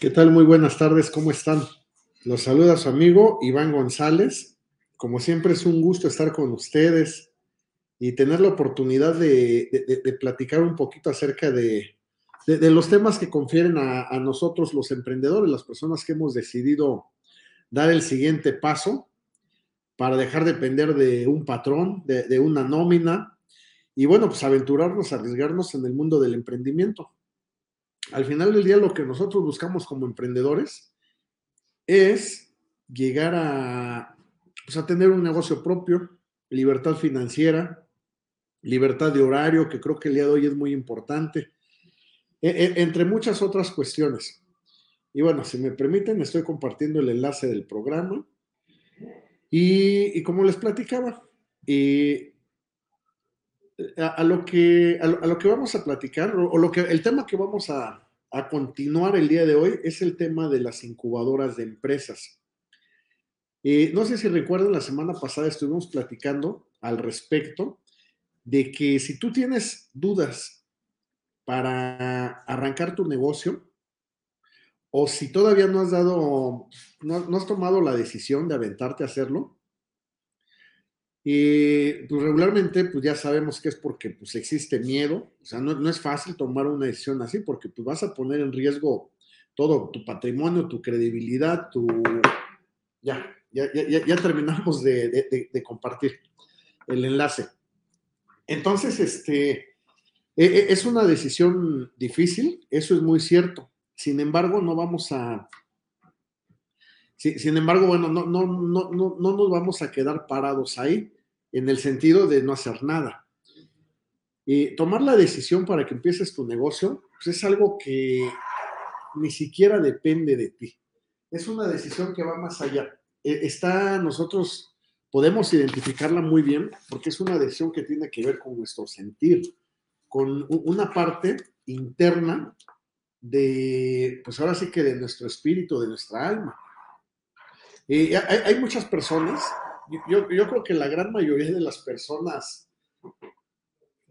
¿Qué tal? Muy buenas tardes, ¿cómo están? Los saluda su amigo Iván González. Como siempre es un gusto estar con ustedes y tener la oportunidad de, platicar un poquito acerca de, los temas que confieren a, a, nosotros los emprendedores, las personas que hemos decidido dar el siguiente paso para dejar de depender de un patrón, de, una nómina y bueno, pues aventurarnos, arriesgarnos en el mundo del emprendimiento al final del día lo que nosotros buscamos como emprendedores es llegar a, pues, a tener un negocio propio, libertad financiera, libertad de horario, que creo que el día de hoy es muy importante, e, e, entre muchas otras cuestiones. Y bueno, si me permiten, estoy compartiendo el enlace del programa. Y, como les platicaba, y a, lo que, a, lo, que vamos a platicar, o, lo que, el tema que vamos a, continuar el día de hoy es el tema de las incubadoras de empresas. Eh, no sé si recuerdan, la semana pasada estuvimos platicando al respecto de que si tú tienes dudas para arrancar tu negocio, o si todavía no has dado, no, no has tomado la decisión de aventarte a hacerlo, y pues regularmente, pues ya sabemos que es porque pues existe miedo, o sea, no, es fácil tomar una decisión así porque pues vas a poner en riesgo todo, tu patrimonio, tu credibilidad, tu... Ya, ya, ya, ya terminamos de, compartir el enlace. Entonces, este, e, e, es una decisión difícil, eso es muy cierto. Sin embargo, no vamos a... Sin embargo, bueno, no, no, no, no, no nos vamos a quedar parados ahí en el sentido de no hacer nada. Y tomar la decisión para que empieces tu negocio, pues es algo que ni siquiera depende de ti. Es una decisión que va más allá. E, está, nosotros podemos identificarla muy bien porque es una decisión que tiene que ver con nuestro sentir, con una parte interna de, pues ahora sí que de nuestro espíritu, de nuestra alma. Hay, muchas personas yo, creo que la gran mayoría de las personas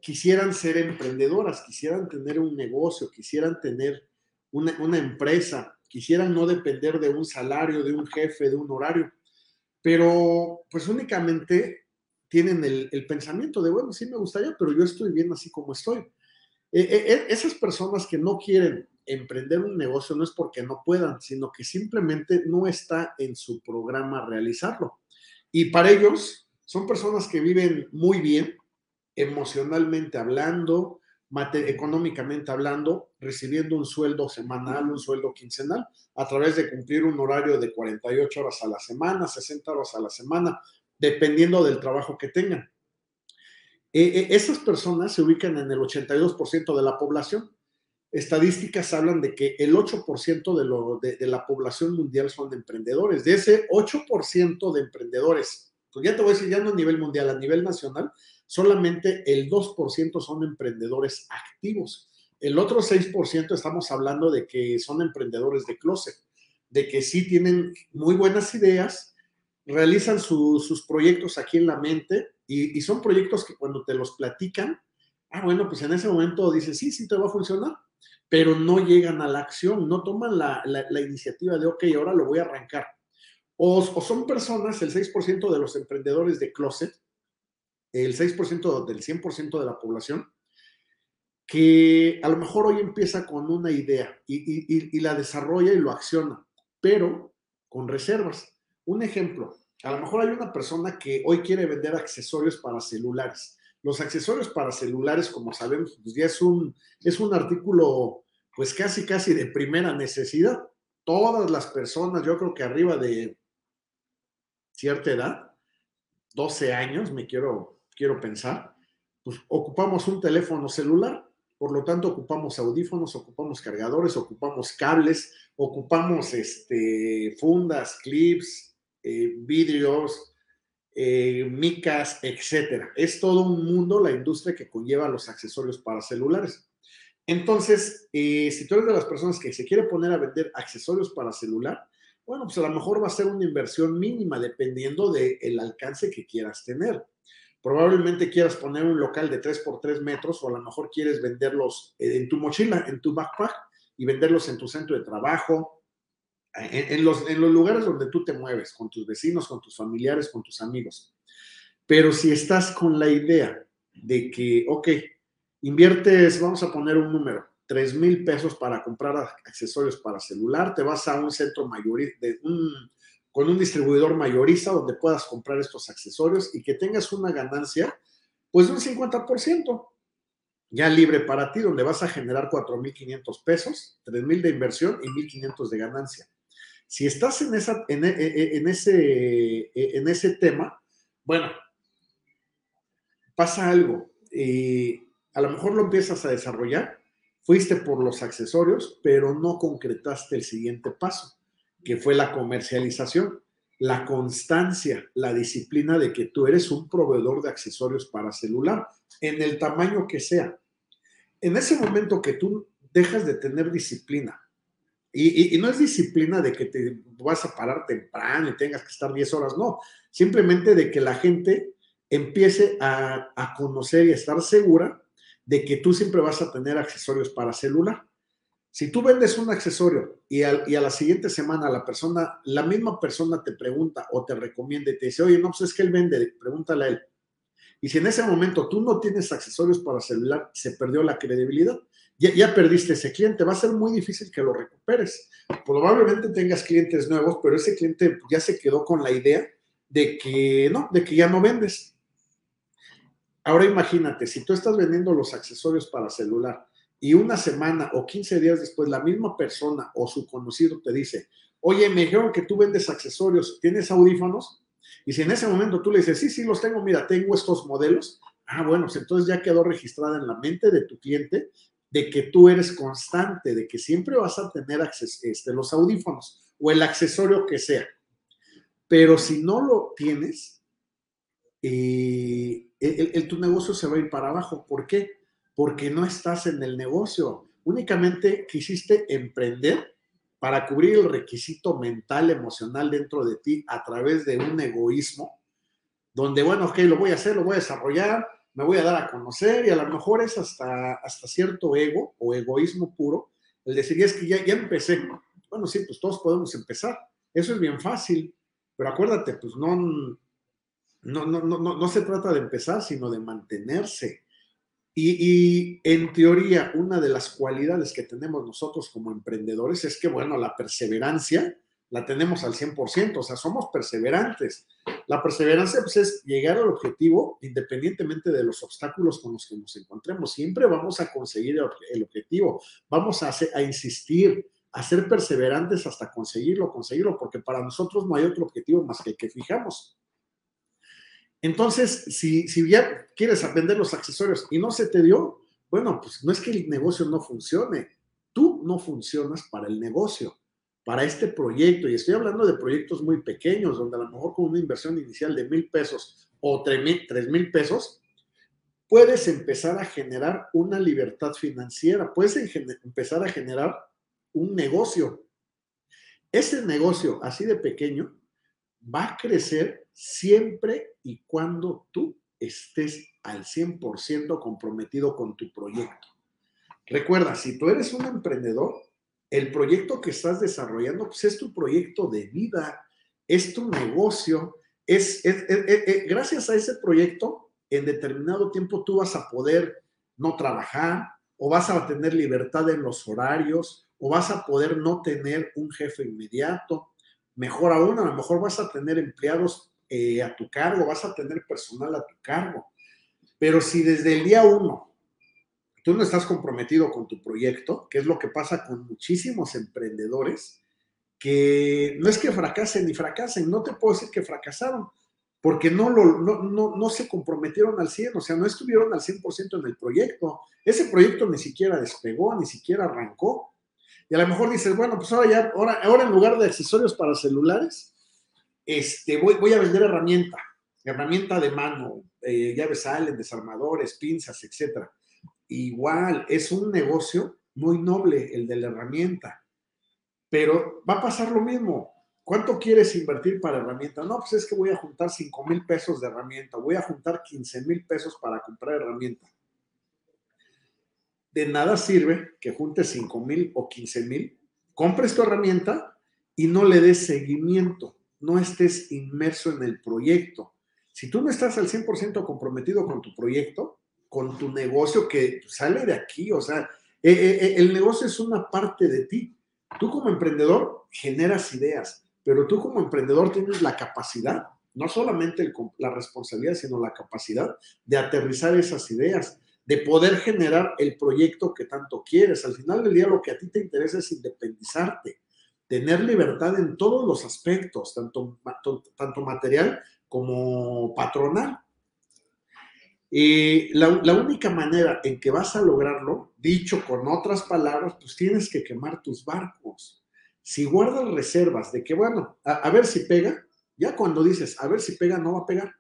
quisieran ser emprendedoras, quisieran tener un negocio, quisieran tener una, empresa, quisieran no depender de un salario, de un jefe, de un horario, pero pues únicamente tienen el, pensamiento de, bueno, sí me gustaría, pero yo estoy bien así como estoy. E, e, e, esas personas que no quieren emprender un negocio no es porque no puedan, sino que simplemente no está en su programa realizarlo. Y para ellos son personas que viven muy bien, emocionalmente hablando, económicamente hablando, recibiendo un sueldo semanal, un sueldo quincenal, a través de cumplir un horario de 48 horas a la semana, 60 horas a la semana, dependiendo del trabajo que tengan. E, e, esas personas se ubican en el 82% de la población. Estadísticas hablan de que el 8% de, de, la población mundial son emprendedores. De ese 8% de emprendedores, pues ya te voy a decir, ya no a nivel mundial, a nivel nacional, solamente el 2% son emprendedores activos. El otro 6% estamos hablando de que son emprendedores de closet, de que sí tienen muy buenas ideas, realizan sus proyectos aquí en la mente y, y son proyectos que cuando te los platican, ah, bueno, pues en ese momento dices, sí, sí te va a funcionar pero no llegan a la acción, no toman la, iniciativa de, ok, ahora lo voy a arrancar. O, son personas, el 6% de los emprendedores de closet, el 6% del 100% de la población, que a lo mejor hoy empieza con una idea y, la desarrolla y lo acciona, pero con reservas. Un ejemplo, a lo mejor hay una persona que hoy quiere vender accesorios para celulares los accesorios para celulares, como sabemos, pues ya es un, es un artículo pues casi, casi de primera necesidad. Todas las personas, yo creo que arriba de cierta edad, 12 años, me quiero, quiero pensar, pues ocupamos un teléfono celular por lo tanto ocupamos audífonos, ocupamos cargadores, ocupamos cables, ocupamos este, fundas, clips, eh, vidrios, eh, micas, etcétera. Es todo un mundo la industria que conlleva los accesorios para celulares. Entonces, eh, si tú eres de las personas que se quiere poner a vender accesorios para celular, bueno, pues a lo mejor va a ser una inversión mínima dependiendo del alcance que quieras tener. Probablemente quieras poner un local de 3 por 3 metros o a lo mejor quieres venderlos en tu mochila, en tu backpack y venderlos en tu centro de trabajo, en, los, en los lugares donde tú te mueves, con tus vecinos, con tus familiares, con tus amigos. Pero si estás con la idea de que, ok, inviertes, vamos a poner un número, 3 mil pesos para comprar accesorios para celular, te vas a un centro mayorista, con un distribuidor mayorista donde puedas comprar estos accesorios y que tengas una ganancia, pues de un 50%, ya libre para ti, donde vas a generar 4.500 pesos, 3.000 de inversión y 1.500 de ganancia. Si estás en, esa, en, e, e, ese, en ese tema, bueno, pasa algo. Eh, a lo mejor lo empiezas a desarrollar, fuiste por los accesorios, pero no concretaste el siguiente paso que fue la comercialización, la constancia, la disciplina de que tú eres un proveedor de accesorios para celular, en el tamaño que sea. En ese momento que tú dejas de tener disciplina, y, no es disciplina de que te vas a parar temprano y tengas que estar 10 horas, no, simplemente de que la gente empiece a, a conocer y a estar segura de que tú siempre vas a tener accesorios para celular. Si tú vendes un accesorio y, a la siguiente semana la persona, la misma persona te pregunta o te recomienda y te dice, oye, no, pues es que él vende, pregúntale a él. Y si en ese momento tú no tienes accesorios para celular, se perdió la credibilidad. Ya, perdiste ese cliente, va a ser muy difícil que lo recuperes. Probablemente tengas clientes nuevos, pero ese cliente ya se quedó con la idea de que no, de que ya no vendes. Ahora imagínate, si tú estás vendiendo los accesorios para celular y una semana o 15 días después la misma persona o su conocido te dice, oye, me dijeron que tú vendes accesorios, ¿tienes audífonos? Y si en ese momento tú le dices, sí, sí, los tengo, mira, tengo estos modelos, ah, bueno, pues entonces ya quedó registrada en la mente de tu cliente de que tú eres constante, de que siempre vas a tener este, los audífonos o el accesorio que sea. Pero si no lo tienes, eh, el, tu negocio se va a ir para abajo. ¿Por qué? porque no estás en el negocio. Únicamente quisiste emprender para cubrir el requisito mental, emocional dentro de ti a través de un egoísmo, donde, bueno, ok, lo voy a hacer, lo voy a desarrollar, me voy a dar a conocer y a lo mejor es hasta, hasta cierto ego o egoísmo puro el decir, es que ya, ya empecé. Bueno, sí, pues todos podemos empezar. Eso es bien fácil, pero acuérdate, pues no, no, no, no, no se trata de empezar, sino de mantenerse y, en teoría, una de las cualidades que tenemos nosotros como emprendedores es que, bueno, la perseverancia la tenemos al 100%, o sea, somos perseverantes. La perseverancia pues, es llegar al objetivo independientemente de los obstáculos con los que nos encontremos. Siempre vamos a conseguir el objetivo, vamos a, a insistir, a ser perseverantes hasta conseguirlo, conseguirlo, porque para nosotros no hay otro objetivo más que el que fijamos. Entonces, si, si ya quieres vender los accesorios y no se te dio, bueno, pues no es que el negocio no funcione, tú no funcionas para el negocio, para este proyecto, y estoy hablando de proyectos muy pequeños, donde a lo mejor con una inversión inicial de mil pesos o tres mil pesos, puedes empezar a generar una libertad financiera, puedes empezar a generar un negocio. Ese negocio así de pequeño va a crecer siempre y cuando tú estés al 100% comprometido con tu proyecto. Recuerda, si tú eres un emprendedor, el proyecto que estás desarrollando pues es tu proyecto de vida, es tu negocio, es, gracias a ese proyecto, en determinado tiempo tú vas a poder no trabajar o vas a tener libertad en los horarios o vas a poder no tener un jefe inmediato Mejor aún, a lo mejor vas a tener empleados eh, a tu cargo, vas a tener personal a tu cargo. Pero si desde el día uno tú no estás comprometido con tu proyecto, que es lo que pasa con muchísimos emprendedores, que no es que fracasen ni fracasen, no te puedo decir que fracasaron, porque no, lo, no, no, se comprometieron al 100, o sea, no estuvieron al 100% en el proyecto. Ese proyecto ni siquiera despegó, ni siquiera arrancó. Y a lo mejor dices, bueno, pues ahora ya, ahora, ahora en lugar de accesorios para celulares, este, voy, voy a vender herramienta, herramienta de mano, eh, llaves salen, desarmadores, pinzas, etc. Igual, es un negocio muy noble el de la herramienta, pero va a pasar lo mismo. ¿Cuánto quieres invertir para herramienta? No, pues es que voy a juntar 5 mil pesos de herramienta, voy a juntar 15 mil pesos para comprar herramienta. De nada sirve que juntes 5 mil o 15 mil, compres tu herramienta y no le des seguimiento, no estés inmerso en el proyecto. Si tú no estás al 100% comprometido con tu proyecto, con tu negocio que sale de aquí, o sea, eh, eh, eh, el negocio es una parte de ti. Tú como emprendedor generas ideas, pero tú como emprendedor tienes la capacidad, no solamente la responsabilidad, sino la capacidad de aterrizar esas ideas, de poder generar el proyecto que tanto quieres. Al final del día lo que a ti te interesa es independizarte, tener libertad en todos los aspectos, tanto, tanto material como patronal. Y la, única manera en que vas a lograrlo, dicho con otras palabras, pues tienes que quemar tus barcos si guardas reservas de que, bueno, a, ver si pega, ya cuando dices, a ver si pega, no va a pegar.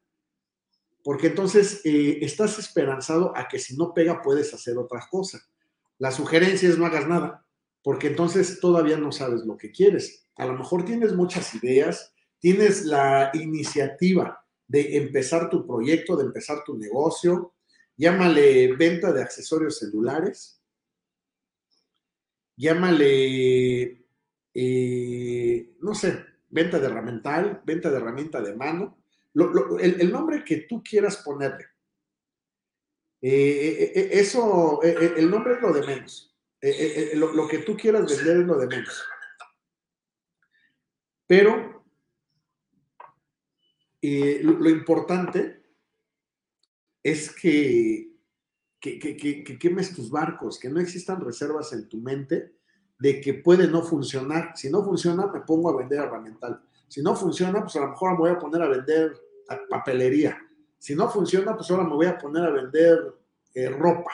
Porque entonces eh, estás esperanzado a que si no pega puedes hacer otra cosa. La sugerencia es no hagas nada, porque entonces todavía no sabes lo que quieres. A lo mejor tienes muchas ideas, tienes la iniciativa de empezar tu proyecto, de empezar tu negocio, llámale venta de accesorios celulares, llámale eh, no sé, venta de herramental, venta de herramienta de mano, el, nombre que tú quieras ponerle. Eh, eh, eso, el nombre es lo de menos. Lo, que tú quieras vender es lo de menos. Pero lo, importante es que, que, que, quemes tus barcos, que no existan reservas en tu mente de que puede no funcionar. Si no funciona, me pongo a vender herramental. Si no funciona, pues a lo mejor me voy a poner a vender papelería. Si no funciona, pues ahora me voy a poner a vender eh, ropa,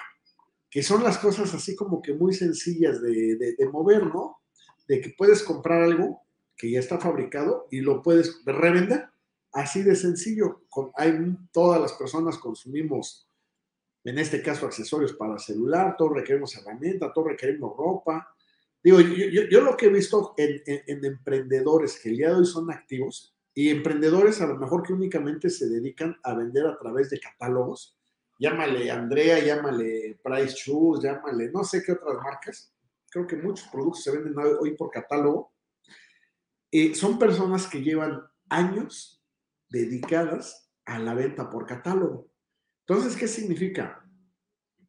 que son las cosas así como que muy sencillas de, mover, ¿no? De que puedes comprar algo que ya está fabricado y lo puedes revender. Así de sencillo. hay, todas las personas consumimos, en este caso, accesorios para celular, todos requerimos herramienta, todos requerimos ropa, Digo, yo, lo que he visto en, emprendedores que el día de hoy son activos y emprendedores a lo mejor que únicamente se dedican a vender a través de catálogos, llámale Andrea, llámale Price Shoes, llámale no sé qué otras marcas, creo que muchos productos se venden hoy por catálogo, eh, son personas que llevan años dedicadas a la venta por catálogo. Entonces, ¿qué significa?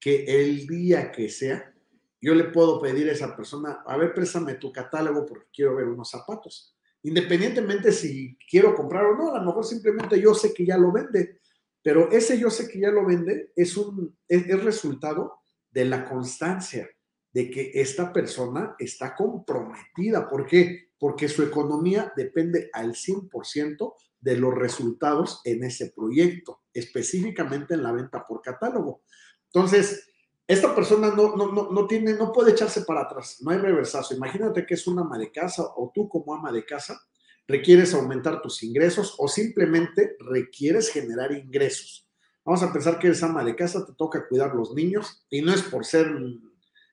Que el día que sea, yo le puedo pedir a esa persona, a ver, préstame tu catálogo porque quiero ver unos zapatos. Independientemente si quiero comprar o no, a lo mejor simplemente yo sé que ya lo vende, pero ese yo sé que ya lo vende es un es, resultado de la constancia de que esta persona está comprometida. ¿Por qué? Porque su economía depende al 100% de los resultados en ese proyecto, específicamente en la venta por catálogo. Entonces, esta persona no, no, no, tiene, no puede echarse para atrás, no hay reversazo. Imagínate que es una ama de casa o tú como ama de casa requieres aumentar tus ingresos o simplemente requieres generar ingresos. Vamos a pensar que eres ama de casa, te toca cuidar los niños y no es por ser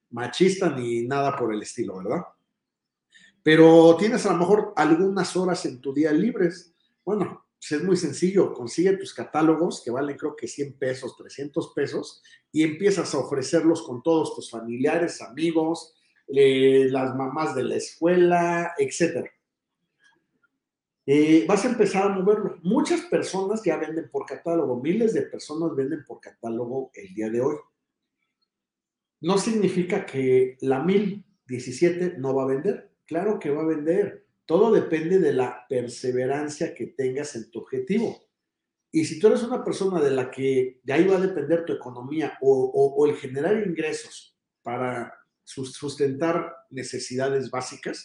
machista ni nada por el estilo, ¿verdad? Pero tienes a lo mejor algunas horas en tu día libres. Bueno, pues es muy sencillo, consigue tus catálogos que valen creo que 100 pesos, 300 pesos y empiezas a ofrecerlos con todos tus familiares, amigos, eh, las mamás de la escuela, etc. Eh, vas a empezar a moverlo. Muchas personas ya venden por catálogo, miles de personas venden por catálogo el día de hoy. No significa que la 1017 no va a vender. Claro que va a vender todo depende de la perseverancia que tengas en tu objetivo. Y si tú eres una persona de la que de ahí va a depender tu economía o, el generar ingresos para sustentar necesidades básicas,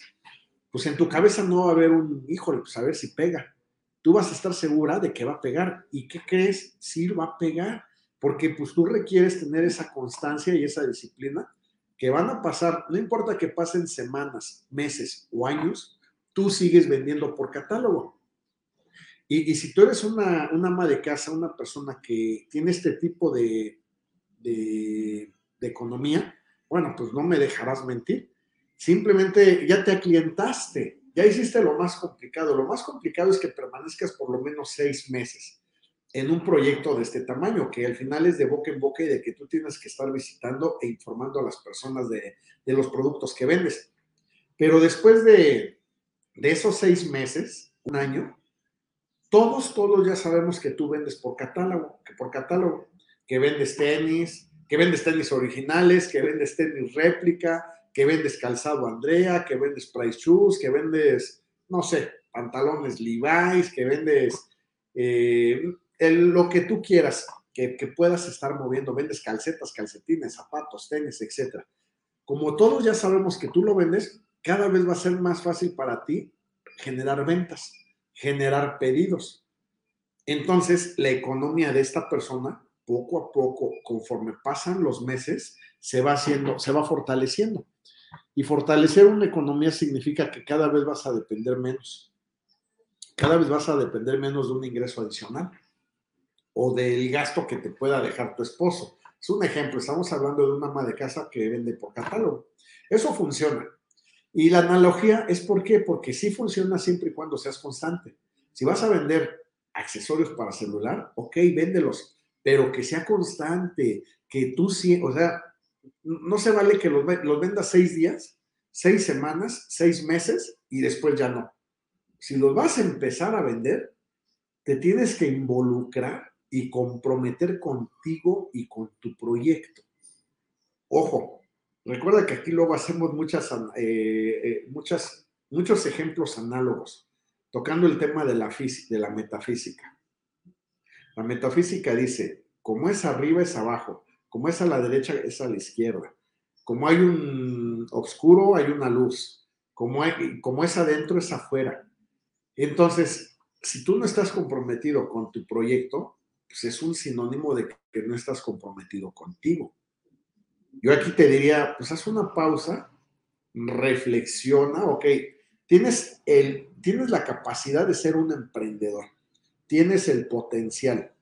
pues en tu cabeza no va a haber un, híjole, pues a ver si pega. tú vas a estar segura de que va a pegar. ¿Y qué crees? Sí va a pegar, porque pues tú requieres tener esa constancia y esa disciplina que van a pasar, no importa que pasen semanas, meses o años, tú sigues vendiendo por catálogo. Y, si tú eres una, ama de casa, una persona que tiene este tipo de, economía, bueno, pues no me dejarás mentir. Simplemente ya te aclientaste, ya hiciste lo más complicado. Lo más complicado es que permanezcas por lo menos seis meses en un proyecto de este tamaño, que al final es de boca en boca y de que tú tienes que estar visitando e informando a las personas de, los productos que vendes. Pero después de, de esos seis meses, un año, todos, todos ya sabemos que tú vendes por catálogo, que por catálogo, que vendes tenis, que vendes tenis originales, que vendes tenis réplica, que vendes calzado Andrea, que vendes Price Shoes, que vendes, no sé, pantalones Levi's, que vendes eh, lo que tú quieras, que, que, puedas estar moviendo, vendes calcetas, calcetines, zapatos, tenis, etc. Como todos ya sabemos que tú lo vendes, cada vez va a ser más fácil para ti generar ventas, generar pedidos. Entonces, la economía de esta persona, poco a poco, conforme pasan los meses, se va haciendo, se va fortaleciendo. Y fortalecer una economía significa que cada vez vas a depender menos. Cada vez vas a depender menos de un ingreso adicional o del gasto que te pueda dejar tu esposo. Es un ejemplo, estamos hablando de una ama de casa que vende por catálogo. Eso funciona. Y la analogía es por qué, porque sí funciona siempre y cuando seas constante. Si vas a vender accesorios para celular, ok, véndelos, pero que sea constante, que tú sí, o sea, no se vale que los, los vendas seis días, seis semanas, seis meses y después ya no. Si los vas a empezar a vender, te tienes que involucrar y comprometer contigo y con tu proyecto. Ojo, recuerda que aquí luego hacemos muchas, eh, eh, muchas, muchos ejemplos análogos, tocando el tema de la, de la metafísica. La metafísica dice, como es arriba es abajo, como es a la derecha, es a la izquierda. Como hay un oscuro, hay una luz. Como, es adentro, es afuera. Entonces, si tú no estás comprometido con tu proyecto, pues es un sinónimo de que no estás comprometido contigo. Yo aquí te diría, pues haz una pausa, reflexiona, ok, tienes, el, tienes la capacidad de ser un emprendedor, tienes el potencial,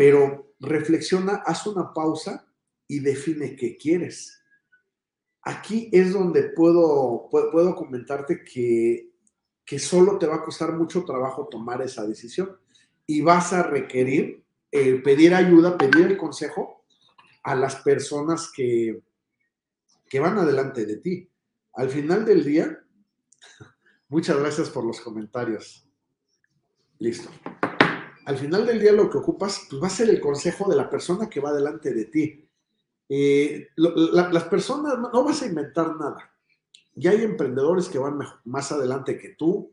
pero reflexiona, haz una pausa y define qué quieres. Aquí es donde puedo, puedo comentarte que, que solo te va a costar mucho trabajo tomar esa decisión y vas a requerir eh, pedir ayuda, pedir el consejo a las personas que, que van adelante de ti. Al final del día, muchas gracias por los comentarios. Listo al final del día lo que ocupas pues va a ser el consejo de la persona que va delante de ti. Eh, las personas, no, vas a inventar nada. Ya hay emprendedores que van más adelante que tú,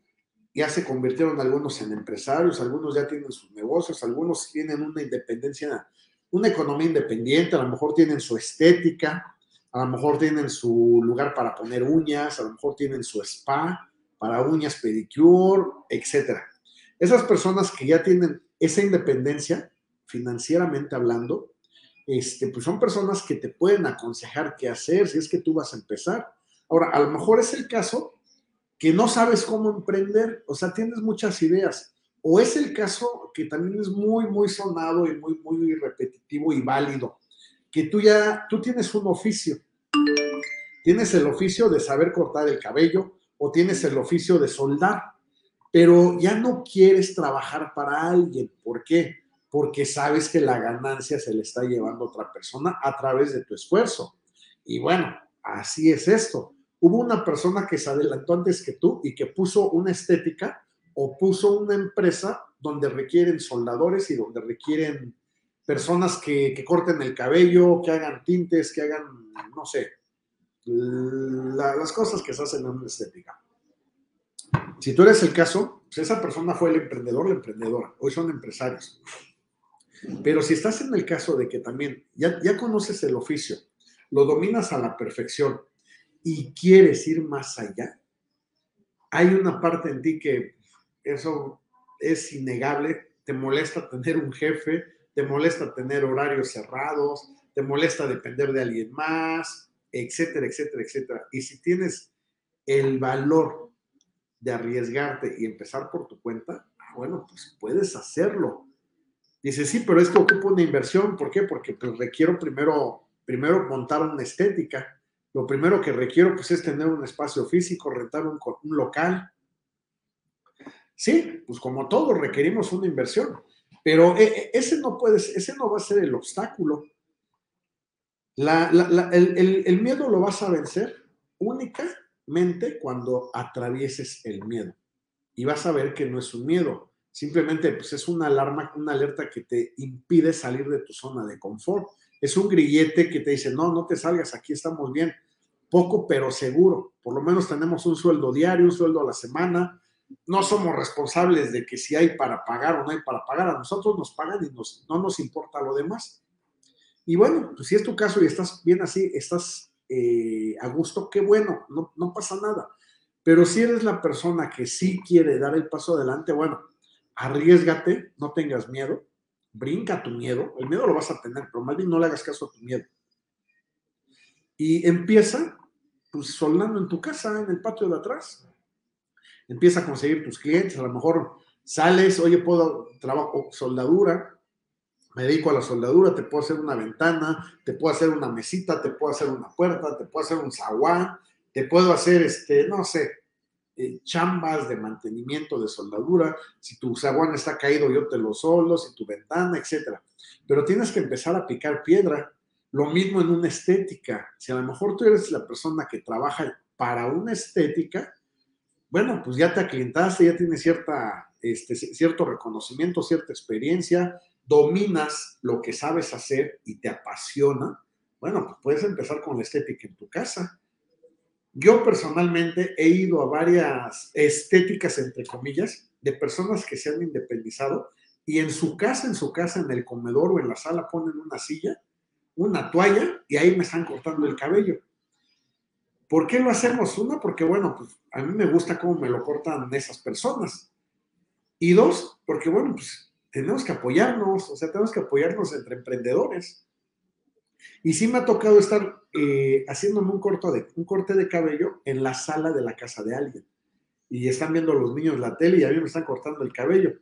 ya se convirtieron algunos en empresarios, algunos ya tienen sus negocios, algunos tienen una independencia, una economía independiente, a lo mejor tienen su estética, a lo mejor tienen su lugar para poner uñas, a lo mejor tienen su spa para uñas, pedicure, etcétera. Esas personas que ya tienen esa independencia, financieramente hablando, este, pues son personas que te pueden aconsejar qué hacer si es que tú vas a empezar. Ahora, a lo mejor es el caso que no sabes cómo emprender, o sea, tienes muchas ideas. O es el caso que también es muy, muy sonado y muy, muy repetitivo y válido, que tú ya, tú tienes un oficio. Tienes el oficio de saber cortar el cabello o tienes el oficio de soldar pero ya no quieres trabajar para alguien. ¿Por qué? Porque sabes que la ganancia se le está llevando a otra persona a través de tu esfuerzo. Y bueno, así es esto. Hubo una persona que se adelantó antes que tú y que puso una estética o puso una empresa donde requieren soldadores y donde requieren personas que, corten el cabello, que hagan tintes, que hagan, no sé, las cosas que se hacen en una estética. Si tú eres el caso, pues esa persona fue el emprendedor, la emprendedora. Hoy son empresarios. Pero si estás en el caso de que también ya, ya conoces el oficio, lo dominas a la perfección y quieres ir más allá, hay una parte en ti que eso es innegable, te molesta tener un jefe, te molesta tener horarios cerrados, te molesta depender de alguien más, etcétera, etcétera, etcétera. Y si tienes el valor de arriesgarte y empezar por tu cuenta, ah, bueno, pues puedes hacerlo. Dice, sí, pero es que ocupa una inversión. ¿Por qué? Porque pues, requiero primero, primero montar una estética. Lo primero que requiero pues, es tener un espacio físico, rentar un, un local. Sí, pues como todo requerimos una inversión, pero e, e, ese no puede, ese no va a ser el obstáculo. el, el miedo lo vas a vencer únicamente cuando atravieses el miedo. Y vas a ver que no es un miedo, Simplemente pues, es una alarma, una alerta que te impide salir de tu zona de confort. Es un grillete que te dice, no, no te salgas, aquí estamos bien. Poco, pero seguro. Por lo menos tenemos un sueldo diario, un sueldo a la semana. No somos responsables de que si hay para pagar o no hay para pagar. A nosotros nos pagan y nos, no nos importa lo demás. Y bueno, pues si es tu caso y estás bien así, estás eh, a gusto, qué bueno, no, pasa nada. Pero si eres la persona que sí quiere dar el paso adelante, bueno, arriesgate, no tengas miedo, brinca tu miedo, el miedo lo vas a tener, pero más bien no le hagas caso a tu miedo. Y empieza, pues, soldando en tu casa, en el patio de atrás. Empieza a conseguir tus clientes, a lo mejor sales, oye, puedo, trabajo soldadura, me dedico a la soldadura, te puedo hacer una ventana, te puedo hacer una mesita, te puedo hacer una puerta, te puedo hacer un zaguán, te puedo hacer, este, no sé, eh, chambas de mantenimiento de soldadura, si tu zaguán está caído yo te lo solo, si tu ventana, etcétera. Pero tienes que empezar a picar piedra. Lo mismo en una estética. Si a lo mejor tú eres la persona que trabaja para una estética, bueno, pues ya te aclientaste, ya tienes cierta, este, cierto reconocimiento, cierta experiencia, dominas lo que sabes hacer y te apasiona. Bueno, pues puedes empezar con la estética en tu casa yo personalmente he ido a varias estéticas, entre comillas, de personas que se han independizado y en su casa, en su casa, en el comedor o en la sala ponen una silla, una toalla y ahí me están cortando el cabello. ¿Por qué lo hacemos? Una, porque bueno, pues a mí me gusta cómo me lo cortan esas personas. Y dos, porque bueno, pues tenemos que apoyarnos, o sea, tenemos que apoyarnos entre emprendedores. Y sí me ha tocado estar eh, haciéndome un, corto de, un corte de cabello en la sala de la casa de alguien. Y están viendo los niños la tele y a mí me están cortando el cabello.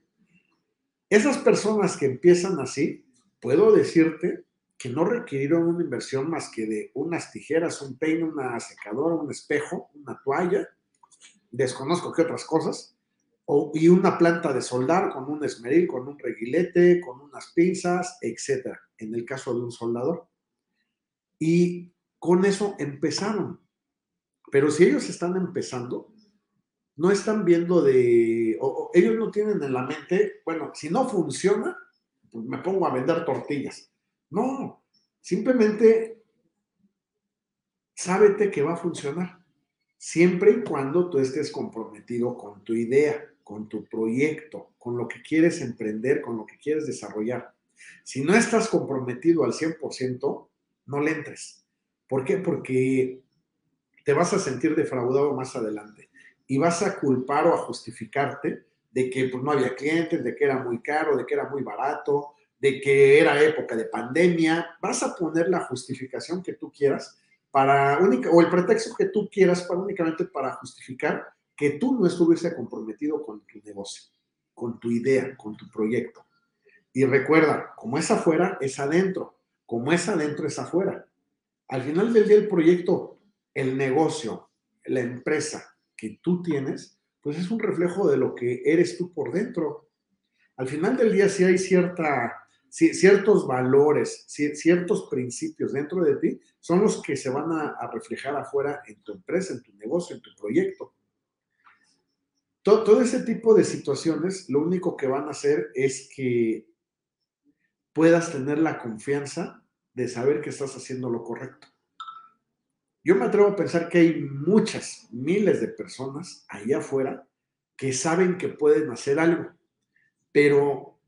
Esas personas que empiezan así, puedo decirte que no requirieron una inversión más que de unas tijeras, un peine, una secadora, un espejo, una toalla, desconozco qué otras cosas, y una planta de soldar con un esmeril, con un reguilete, con unas pinzas, etcétera, en el caso de un soldador. Y con eso empezaron. Pero si ellos están empezando, no están viendo de, o, ellos no tienen en la mente, bueno, si no funciona, pues me pongo a vender tortillas. No, simplemente sábete que va a funcionar, siempre y cuando tú estés comprometido con tu idea, con tu proyecto, con lo que quieres emprender, con lo que quieres desarrollar. Si no estás comprometido al 100%, no le entres. ¿Por qué? Porque te vas a sentir defraudado más adelante y vas a culpar o a justificarte de que pues, no había clientes, de que era muy caro, de que era muy barato, de que era época de pandemia. Vas a poner la justificación que tú quieras para única, o el pretexto que tú quieras para únicamente para justificar que tú no estuviese comprometido con tu negocio, con tu idea, con tu proyecto. Y recuerda, como es afuera, es adentro como es adentro, es afuera. Al final del día, el proyecto, el negocio, la empresa que tú tienes, pues es un reflejo de lo que eres tú por dentro. Al final del día, si hay cierta, ciertos valores, ciertos principios dentro de ti, son los que se van a, a reflejar afuera en tu empresa, en tu negocio, en tu proyecto. Todo, ese tipo de situaciones, lo único que van a hacer es que puedas tener la confianza de saber que estás haciendo lo correcto. Yo me atrevo a pensar que hay muchas, miles de personas allá afuera que saben que pueden hacer algo, pero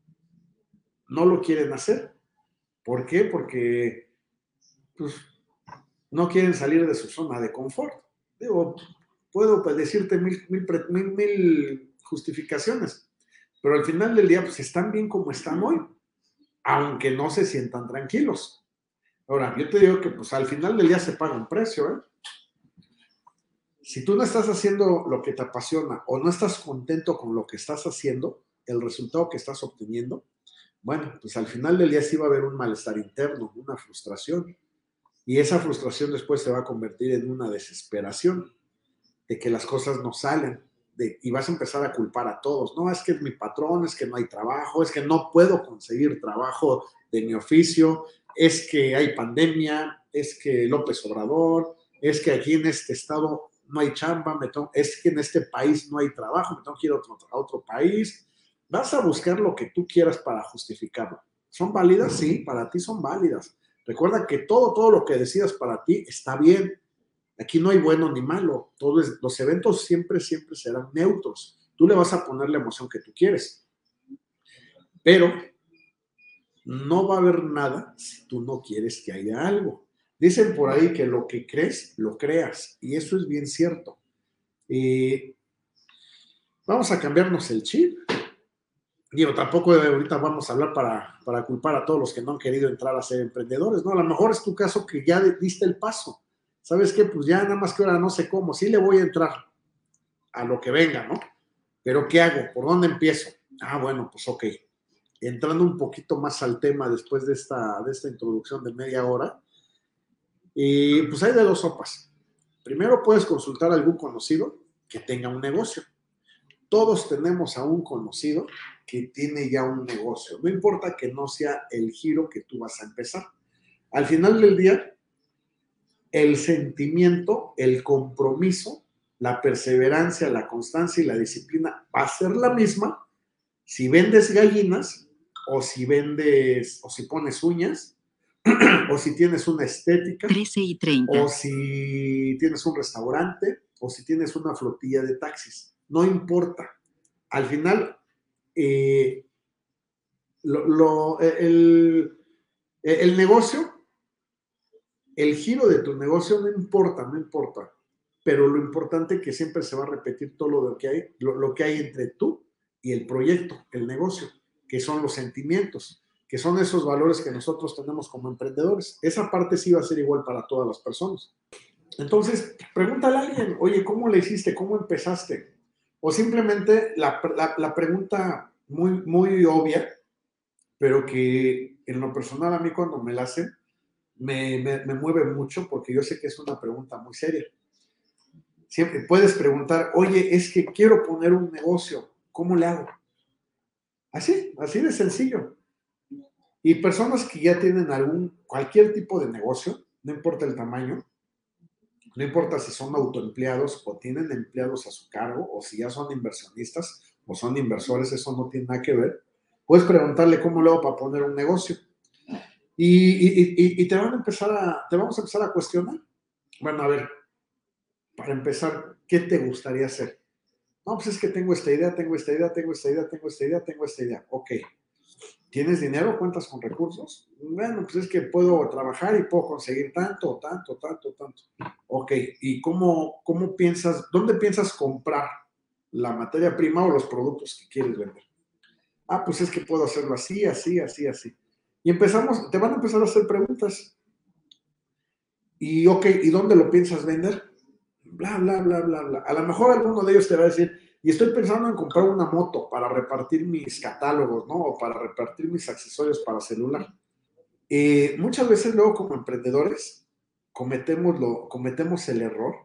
no lo quieren hacer. ¿Por qué? Porque pues, no quieren salir de su zona de confort. Digo, puedo decirte mil, mil, mil, mil justificaciones, pero al final del día, pues están bien como están hoy, aunque no se sientan tranquilos. Ahora, yo te digo que pues al final del día se paga un precio, ¿eh? Si tú no estás haciendo lo que te apasiona o no estás contento con lo que estás haciendo, el resultado que estás obteniendo, bueno, pues al final del día sí va a haber un malestar interno, una frustración. Y esa frustración después se va a convertir en una desesperación de que las cosas no salen y vas a empezar a culpar a todos. No, es que es mi patrón, es que no hay trabajo, es que no puedo conseguir trabajo de mi oficio, es que hay pandemia, es que López Obrador, es que aquí en este estado no hay chamba, me es que en este país no hay trabajo, me tengo que ir a otro, a otro país. Vas a buscar lo que tú quieras para justificarlo. ¿Son válidas? Sí, para ti son válidas. Recuerda que todo, todo lo que decidas para ti está bien. Aquí no hay bueno ni malo. Todos los eventos siempre, siempre serán neutros. Tú le vas a poner la emoción que tú quieres. Pero no va a haber nada si tú no quieres que haya algo. Dicen por ahí que lo que crees, lo creas. Y eso es bien cierto. vamos a cambiarnos el chip digo, tampoco ahorita vamos a hablar para, para, culpar a todos los que no han querido entrar a ser emprendedores, ¿no? A lo mejor es tu caso que ya diste el paso. ¿Sabes qué? Pues ya nada más que ahora no sé cómo, sí le voy a entrar a lo que venga, ¿no? Pero ¿qué hago? ¿Por dónde empiezo? Ah, bueno, pues ok. Entrando un poquito más al tema después de esta, de esta introducción de media hora, y pues hay de dos sopas. Primero puedes consultar a algún conocido que tenga un negocio. Todos tenemos a un conocido que tiene ya un negocio. No importa que no sea el giro que tú vas a empezar. Al final del día, el sentimiento, el compromiso, la perseverancia, la constancia y la disciplina va a ser la misma si vendes gallinas o si vendes o si pones uñas o si tienes una estética 13 y 30. o si tienes un restaurante o si tienes una flotilla de taxis. No importa. Al final eh, lo, el, el, negocio, el giro de tu negocio no importa, no importa, pero lo importante es que siempre se va a repetir todo lo que hay, lo, que hay entre tú y el proyecto, el negocio, que son los sentimientos, que son esos valores que nosotros tenemos como emprendedores. Esa parte sí va a ser igual para todas las personas. Entonces, pregúntale a alguien, oye, ¿cómo le hiciste? ¿Cómo empezaste? O simplemente la, la pregunta muy, muy obvia, pero que en lo personal a mí cuando me la hacen, me, me, mueve mucho porque yo sé que es una pregunta muy seria. Siempre puedes preguntar, oye, es que quiero poner un negocio, ¿cómo le hago? Así, así de sencillo. Y personas que ya tienen algún, cualquier tipo de negocio, no importa el tamaño, no importa si son autoempleados o tienen empleados a su cargo o si ya son inversionistas, o son inversores, eso no tiene nada que ver. Puedes preguntarle cómo lo hago para poner un negocio. Y, te van a empezar a, te vamos a empezar a cuestionar. Bueno, a ver, para empezar, ¿qué te gustaría hacer? No, pues es que tengo esta idea, tengo esta idea, tengo esta idea, tengo esta idea, tengo esta idea. Ok. ¿Tienes dinero? ¿Cuentas con recursos? Bueno, pues es que puedo trabajar y puedo conseguir tanto, tanto, tanto, tanto. Ok. ¿Y cómo, cómo piensas, dónde piensas comprar la materia prima o los productos que quieres vender. Ah, pues es que puedo hacerlo así, así, así, así. Y empezamos, te van a empezar a hacer preguntas. Y, ok, ¿y dónde lo piensas vender? Bla, bla, bla, bla, bla. A lo mejor alguno de ellos te va a decir, y estoy pensando en comprar una moto para repartir mis catálogos, ¿no? O para repartir mis accesorios para celular. Eh, muchas veces luego como emprendedores cometemos, lo, cometemos el error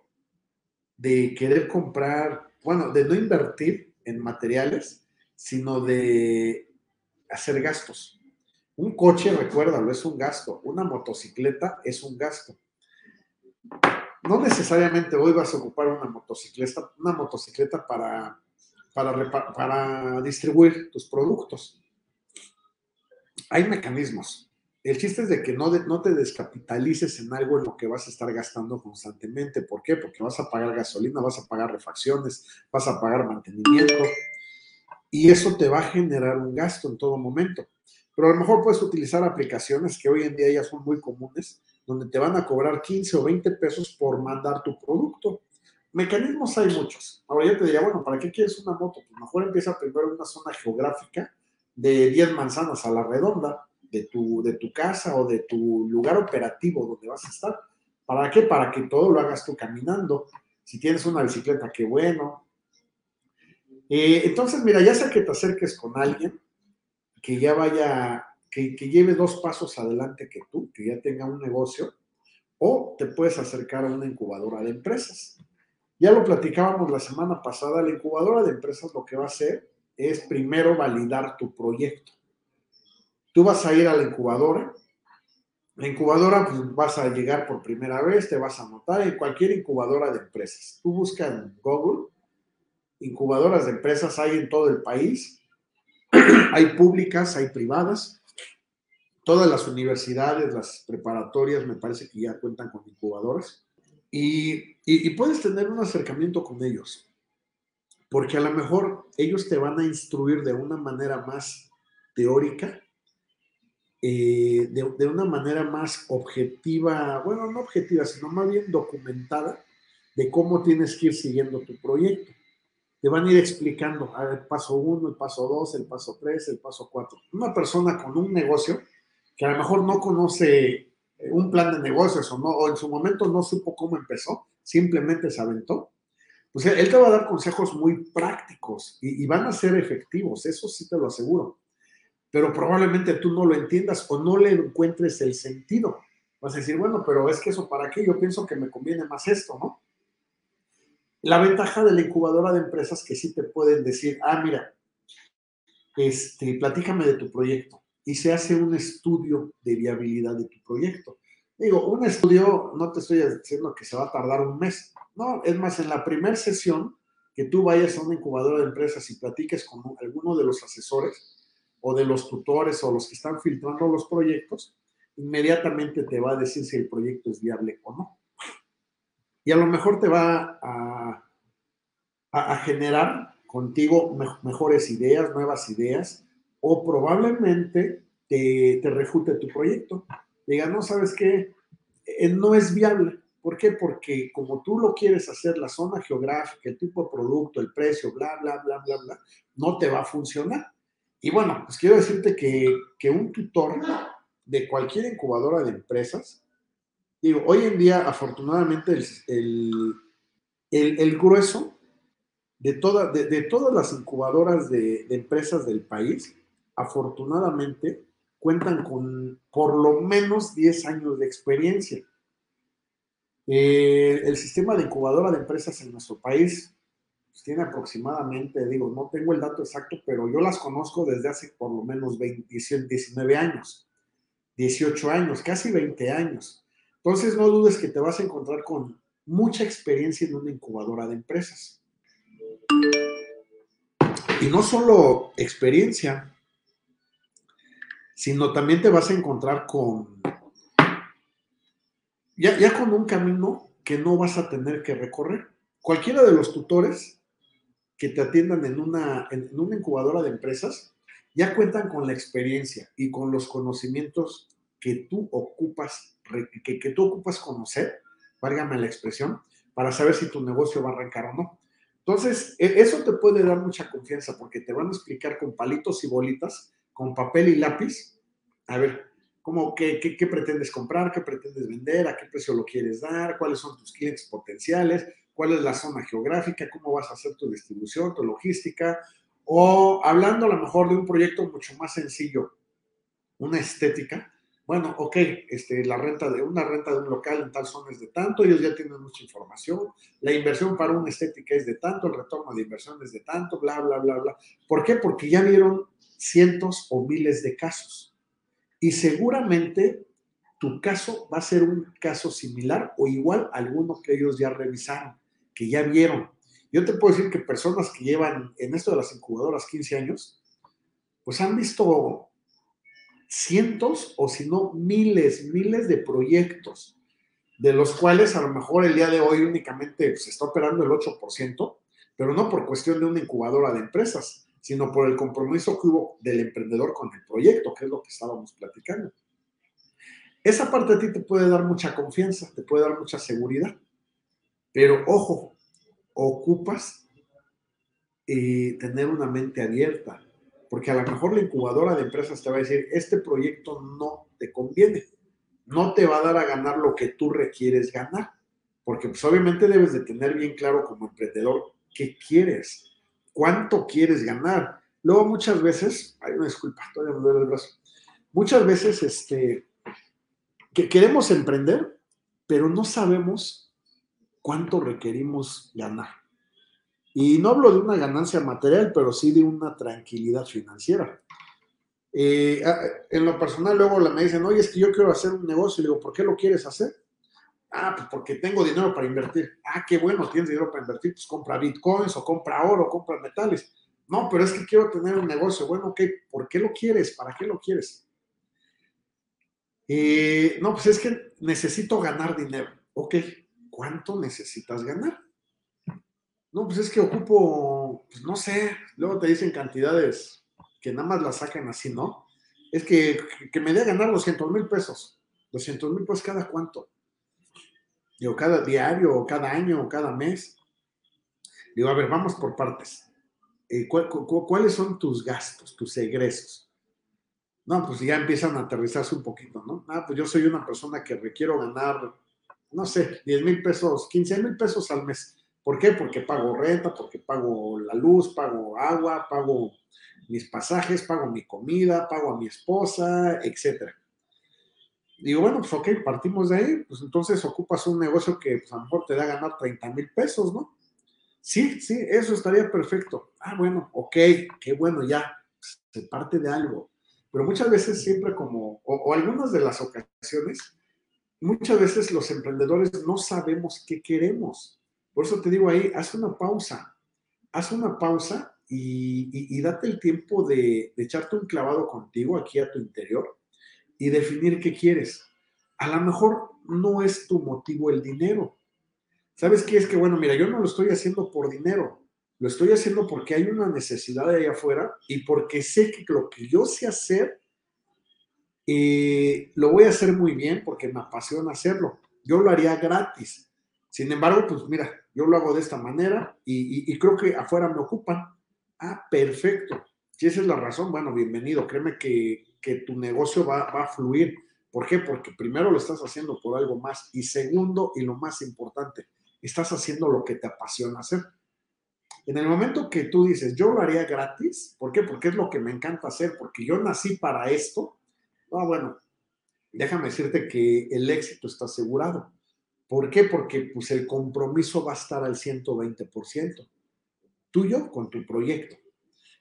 de querer comprar bueno, de no invertir en materiales, sino de hacer gastos. Un coche, recuérdalo, es un gasto. Una motocicleta es un gasto. No necesariamente hoy vas a ocupar una motocicleta, una motocicleta para, para, para distribuir tus productos. Hay mecanismos. El chiste es de que no, no te descapitalices en algo en lo que vas a estar gastando constantemente. ¿Por qué? Porque vas a pagar gasolina, vas a pagar refacciones, vas a pagar mantenimiento y eso te va a generar un gasto en todo momento. Pero a lo mejor puedes utilizar aplicaciones que hoy en día ya son muy comunes, donde te van a cobrar 15 o 20 pesos por mandar tu producto. mecanismos hay muchos. Ahora yo te diría, bueno, ¿para qué quieres una moto? Pues mejor empieza primero en una zona geográfica de 10 manzanas a la redonda de tu, de tu casa o de tu lugar operativo donde vas a estar. ¿Para qué? Para que todo lo hagas tú caminando. Si tienes una bicicleta, qué bueno. Eh, entonces, mira, ya sea que te acerques con alguien que ya vaya, que, que lleve dos pasos adelante que tú, que ya tenga un negocio, o te puedes acercar a una incubadora de empresas. Ya lo platicábamos la semana pasada, la incubadora de empresas lo que va a hacer es primero validar tu proyecto. Tú vas a ir a la incubadora, la incubadora pues, vas a llegar por primera vez, te vas a anotar en cualquier incubadora de empresas. Tú buscas en Google, incubadoras de empresas hay en todo el país, hay públicas, hay privadas, todas las universidades, las preparatorias me parece que ya cuentan con incubadoras y, puedes tener un acercamiento con ellos, porque a lo mejor ellos te van a instruir de una manera más teórica, eh, de, de, una manera más objetiva, bueno, no objetiva, sino más bien documentada de cómo tienes que ir siguiendo tu proyecto. Te van a ir explicando el paso uno, el paso dos, el paso tres, el paso cuatro. Una persona con un negocio que a lo mejor no conoce eh, un plan de negocios o, no, o en su momento no supo cómo empezó, simplemente se aventó, pues él te va a dar consejos muy prácticos y, y, van a ser efectivos, eso sí te lo aseguro. Pero probablemente tú no lo entiendas o no le encuentres el sentido. Vas a decir, bueno, pero es que eso para qué, yo pienso que me conviene más esto, ¿no? La ventaja de la incubadora de empresas que sí te pueden decir, ah, mira, este, platícame de tu proyecto y se hace un estudio de viabilidad de tu proyecto. Digo, un estudio, no te estoy diciendo que se va a tardar un mes, no, es más, en la primera sesión que tú vayas a una incubadora de empresas y platiques con alguno de los asesores o de los tutores o los que están filtrando los proyectos, inmediatamente te va a decir si el proyecto es viable o no. Y a lo mejor te va a, a, generar contigo mejores ideas, nuevas ideas, o probablemente te, te refute tu proyecto. Diga, no, ¿sabes qué? Eh, no es viable. ¿Por qué? Porque como tú lo quieres hacer, la zona geográfica, el tipo de producto, el precio, bla, bla, bla, bla, bla, no te va a funcionar. Y bueno, pues quiero decirte que, que un tutor de cualquier incubadora de empresas, digo, hoy en día afortunadamente el, el, el, grueso de, toda, de, de, todas las incubadoras de, de empresas del país afortunadamente, cuentan con por lo menos 10 años de experiencia. Eh, el sistema de incubadora de empresas en nuestro país pues, tiene aproximadamente, digo, no tengo el dato exacto, pero yo las conozco desde hace por lo menos 20, 19 años, 18 años, casi 20 años. Entonces, no dudes que te vas a encontrar con mucha experiencia en una incubadora de empresas. Y no solo experiencia, sino también te vas a encontrar con, ya, ya con un camino que no vas a tener que recorrer. Cualquiera de los tutores que te atiendan en una, en una incubadora de empresas ya cuentan con la experiencia y con los conocimientos que tú ocupas, que, que tú ocupas conocer, válgame la expresión, para saber si tu negocio va a arrancar o no. Entonces, e, eso te puede dar mucha confianza porque te van a explicar con palitos y bolitas con papel y lápiz, a ver, ¿cómo, qué, qué, qué, pretendes comprar? ¿Qué pretendes vender? ¿A qué precio lo quieres dar? ¿Cuáles son tus clientes potenciales? ¿Cuál es la zona geográfica? ¿Cómo vas a hacer tu distribución, tu logística? O hablando a lo mejor de un proyecto mucho más sencillo, una estética. Bueno, ok, este, la renta de una renta de un local en tal zona es de tanto, ellos ya tienen mucha información, la inversión para una estética es de tanto, el retorno de inversión es de tanto, bla, bla, bla, bla. ¿Por qué? Porque ya vieron cientos o miles de casos. Y seguramente tu caso va a ser un caso similar o igual a alguno que ellos ya revisaron, que ya vieron. Yo te puedo decir que personas que llevan en esto de las incubadoras 15 años, pues han visto cientos o si no miles, miles de proyectos, de los cuales a lo mejor el día de hoy únicamente se está operando el 8%, pero no por cuestión de una incubadora de empresas, sino por el compromiso que hubo del emprendedor con el proyecto, que es lo que estábamos platicando. Esa parte a ti te puede dar mucha confianza, te puede dar mucha seguridad, pero ojo, ocupas eh, tener una mente abierta, porque a lo mejor la incubadora de empresas te va a decir, este proyecto no te conviene, no te va a dar a ganar lo que tú requieres ganar, porque pues obviamente debes de tener bien claro como emprendedor qué quieres, cuánto quieres ganar. Luego muchas veces, hay una disculpa, todavía me duele el brazo, muchas veces este, que queremos emprender, pero no sabemos cuánto requerimos ganar. Y no hablo de una ganancia material, pero sí de una tranquilidad financiera. Eh, en lo personal, luego me dicen, oye, es que yo quiero hacer un negocio. Y digo, ¿por qué lo quieres hacer? Ah, pues porque tengo dinero para invertir. Ah, qué bueno, tienes dinero para invertir. Pues compra bitcoins o compra oro, compra metales. No, pero es que quiero tener un negocio. Bueno, ok, ¿por qué lo quieres? ¿Para qué lo quieres? Eh, no, pues es que necesito ganar dinero. Ok, ¿cuánto necesitas ganar? No, pues es que ocupo, pues no sé, luego te dicen cantidades que nada más las sacan así, ¿no? Es que, que me dé a ganar 200 mil pesos. 200 mil pesos cada cuánto. Digo, cada diario, o cada año, o cada mes. Digo, a ver, vamos por partes. Eh, ¿Cuáles son tus gastos, tus egresos? No, pues ya empiezan a aterrizarse un poquito, ¿no? Ah, pues yo soy una persona que requiero ganar, no sé, 10 mil pesos, 15 mil pesos al mes. ¿Por qué? Porque pago renta, porque pago la luz, pago agua, pago mis pasajes, pago mi comida, pago a mi esposa, etc. Digo, bueno, pues ok, partimos de ahí, pues entonces ocupas un negocio que pues, a lo mejor te da a ganar 30 mil pesos, ¿no? Sí, sí, eso estaría perfecto. Ah, bueno, ok, qué bueno, ya, se parte de algo pero muchas veces siempre como, o, algunas de las ocasiones, muchas veces los emprendedores no sabemos qué queremos. Por eso te digo ahí, haz una pausa, haz una pausa y, date el tiempo de, de, echarte un clavado contigo aquí a tu interior y definir qué quieres. A lo mejor no es tu motivo el dinero. ¿Sabes qué? Es que, bueno, mira, yo no lo estoy haciendo por dinero. Lo estoy haciendo porque hay una necesidad de ahí afuera y porque sé que lo que yo sé hacer, eh, lo voy a hacer muy bien porque me apasiona hacerlo. Yo lo haría gratis. Sin embargo, pues mira, yo lo hago de esta manera y, creo que afuera me ocupan. Ah, perfecto. Si esa es la razón, bueno, bienvenido. Créeme que, tu negocio va, va a fluir. ¿Por qué? Porque primero lo estás haciendo por algo más y segundo, y lo más importante, estás haciendo lo que te apasiona hacer. En el momento que tú dices, yo lo haría gratis, ¿por qué? Porque es lo que me encanta hacer, porque yo nací para esto. Ah, bueno, déjame decirte que el éxito está asegurado. ¿Por qué? Porque pues, el compromiso va a estar al 120%, tuyo con tu proyecto.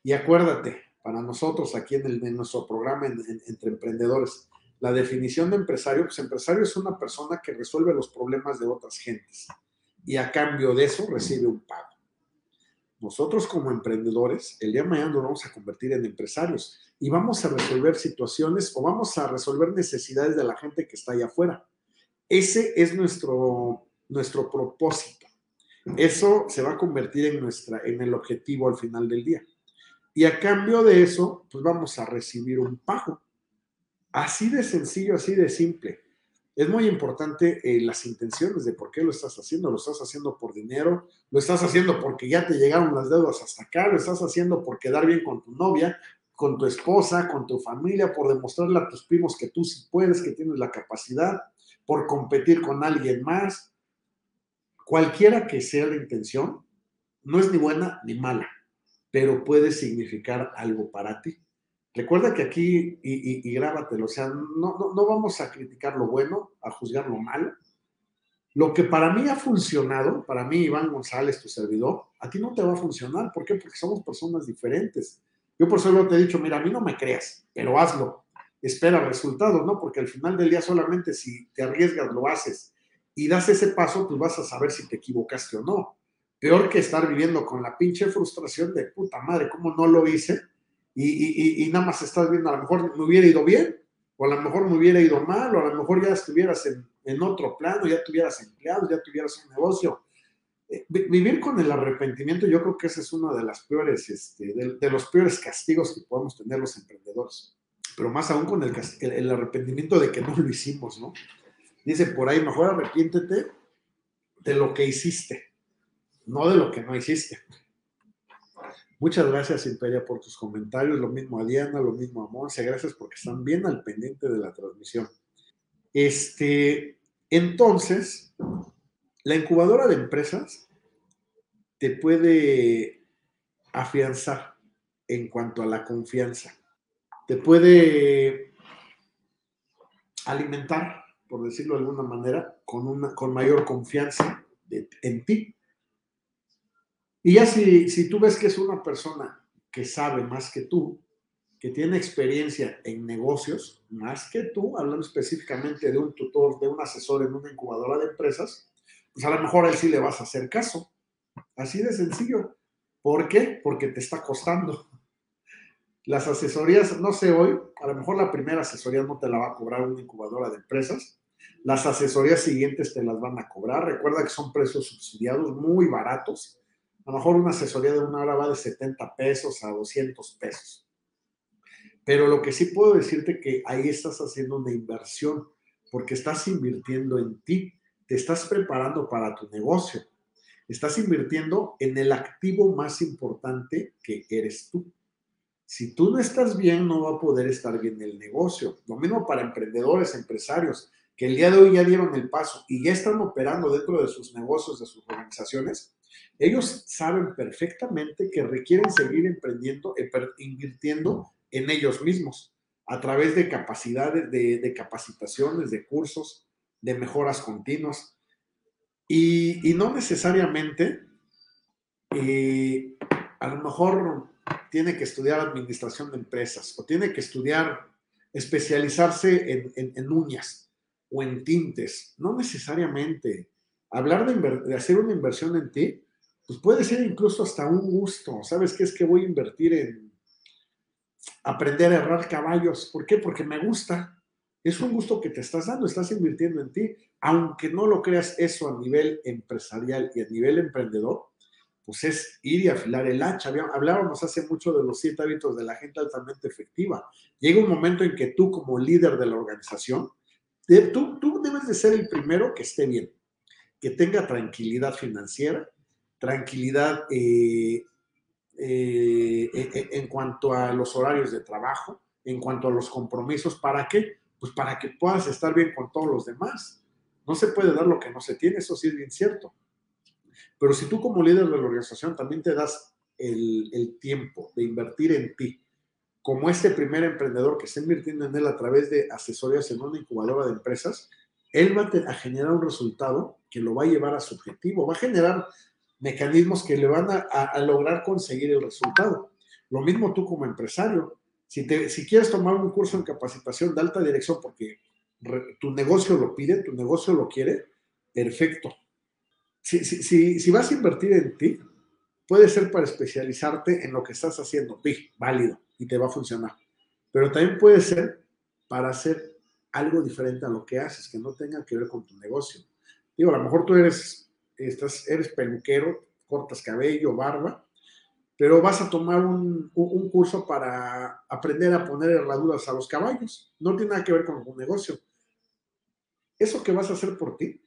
Y acuérdate, para nosotros aquí en, el, nuestro programa entre emprendedores, la definición de empresario, pues empresario es una persona que resuelve los problemas de otras gentes y a cambio de eso recibe un pago. Nosotros como emprendedores, el día de mañana nos vamos a convertir en empresarios y vamos a resolver situaciones o vamos a resolver necesidades de la gente que está allá afuera. Ese es nuestro, nuestro propósito. Eso se va a convertir en, nuestra, en el objetivo al final del día. Y a cambio de eso, pues vamos a recibir un pago. Así de sencillo, así de simple es muy importante eh, las intenciones de por qué lo estás haciendo. Lo estás haciendo por dinero, lo estás haciendo porque ya te llegaron las deudas hasta acá, lo estás haciendo por quedar bien con tu novia, con tu esposa, con tu familia, por demostrarle a tus primos que tú sí puedes, que tienes la capacidad, por competir con alguien más. Cualquiera que sea la intención, no es ni buena ni mala, pero puede significar algo para ti. Recuerda que aquí, y, y, grábatelo, o sea, no, no, vamos a criticar lo bueno, a juzgar lo malo. Lo que para mí ha funcionado, para mí, Iván González, tu servidor, a ti no te va a funcionar. ¿Por qué? Porque somos personas diferentes. Yo por eso te he dicho, mira, a mí no me creas, pero hazlo. Espera resultados, ¿no? Porque al final del día solamente si te arriesgas, lo haces y das ese paso, pues vas a saber si te equivocaste o no. Peor que estar viviendo con la pinche frustración de puta madre, ¿cómo no lo hice? y, nada más estás viendo, a lo mejor me hubiera ido bien, o a lo mejor me hubiera ido mal, o a lo mejor ya estuvieras en, otro plano, ya tuvieras empleados, ya tuvieras un negocio. Eh, vivir con el arrepentimiento, yo creo que ese es uno este, de, los peores castigos que podemos tener los emprendedores. Pero más aún con el, arrepentimiento de que no lo hicimos, ¿no? Dice por ahí, mejor arrepiéntete de lo que hiciste no de lo que no hiciste. Muchas gracias, Imperia, por tus comentarios. Lo mismo a Diana, lo mismo a Monse. Gracias porque están bien al pendiente de la transmisión. Este, entonces, la incubadora de empresas te puede afianzar en cuanto a la confianza. Te puede alimentar, por decirlo de alguna manera, con, una, con mayor confianza en ti. Y ya si, si tú ves que es una persona que sabe más que tú, que tiene experiencia en negocios más que tú, hablando específicamente de un tutor, de un asesor en una incubadora de empresas, pues a lo mejor a él sí le vas a hacer caso. Así de sencillo. ¿Por qué? Porque te está costando. Las asesorías, no sé hoy, a lo mejor la primera asesoría no te la va a cobrar una incubadora de empresas. Las asesorías siguientes te las van a cobrar. Recuerda que son precios subsidiados muy baratos a lo mejor una asesoría de una hora va de 70 pesos a 200 pesos. Pero lo que sí puedo decirte que ahí estás haciendo una inversión, porque estás invirtiendo en ti, te estás preparando para tu negocio, estás invirtiendo en el activo más importante que eres tú. Si tú no estás bien, no va a poder estar bien el negocio. Lo mismo para emprendedores, empresarios, que el día de hoy ya dieron el paso y ya están operando dentro de sus negocios, de sus organizaciones, ellos saben perfectamente que requieren seguir emprendiendo, eh, invirtiendo en ellos mismos a través de capacidades, de, capacitaciones, de cursos, de mejoras continuas. Y, no necesariamente, eh, a lo mejor tiene que estudiar administración de empresas o tiene que estudiar, especializarse en, uñas o en tintes. No necesariamente. Hablar de, de hacer una inversión en ti pues puede ser incluso hasta un gusto. ¿Sabes qué es que voy a invertir en aprender a errar caballos? ¿Por qué? Porque me gusta. Es un gusto que te estás dando, estás invirtiendo en ti. Aunque no lo creas eso a nivel empresarial y a nivel emprendedor, pues es ir y afilar el hacha. Hablábamos hace mucho de los siete hábitos de la gente altamente efectiva. Llega un momento en que tú como líder de la organización, tú, tú debes de ser el primero que esté bien, que tenga tranquilidad financiera, tranquilidad eh, eh, en cuanto a los horarios de trabajo, en cuanto a los compromisos. ¿Para qué? Pues para que puedas estar bien con todos los demás. No se puede dar lo que no se tiene, eso sí es bien cierto. Pero si tú como líder de la organización también te das el, tiempo de invertir en ti, como este primer emprendedor que está invirtiendo en él a través de asesorías en una incubadora de empresas, él va a generar un resultado que lo va a llevar a su objetivo, va a generar mecanismos que le van a, lograr conseguir el resultado. Lo mismo tú como empresario. Si, te, si quieres tomar un curso en capacitación de alta dirección porque tu negocio lo pide, tu negocio lo quiere, perfecto. Si, si, si, vas a invertir en ti, puede ser para especializarte en lo que estás haciendo, válido, y te va a funcionar. Pero también puede ser para hacer algo diferente a lo que haces, que no tenga que ver con tu negocio. Digo, a lo mejor tú eres estás, eres peluquero, cortas cabello, barba, pero vas a tomar un, curso para aprender a poner herraduras a los caballos. No tiene nada que ver con tu negocio. Eso que vas a hacer por ti,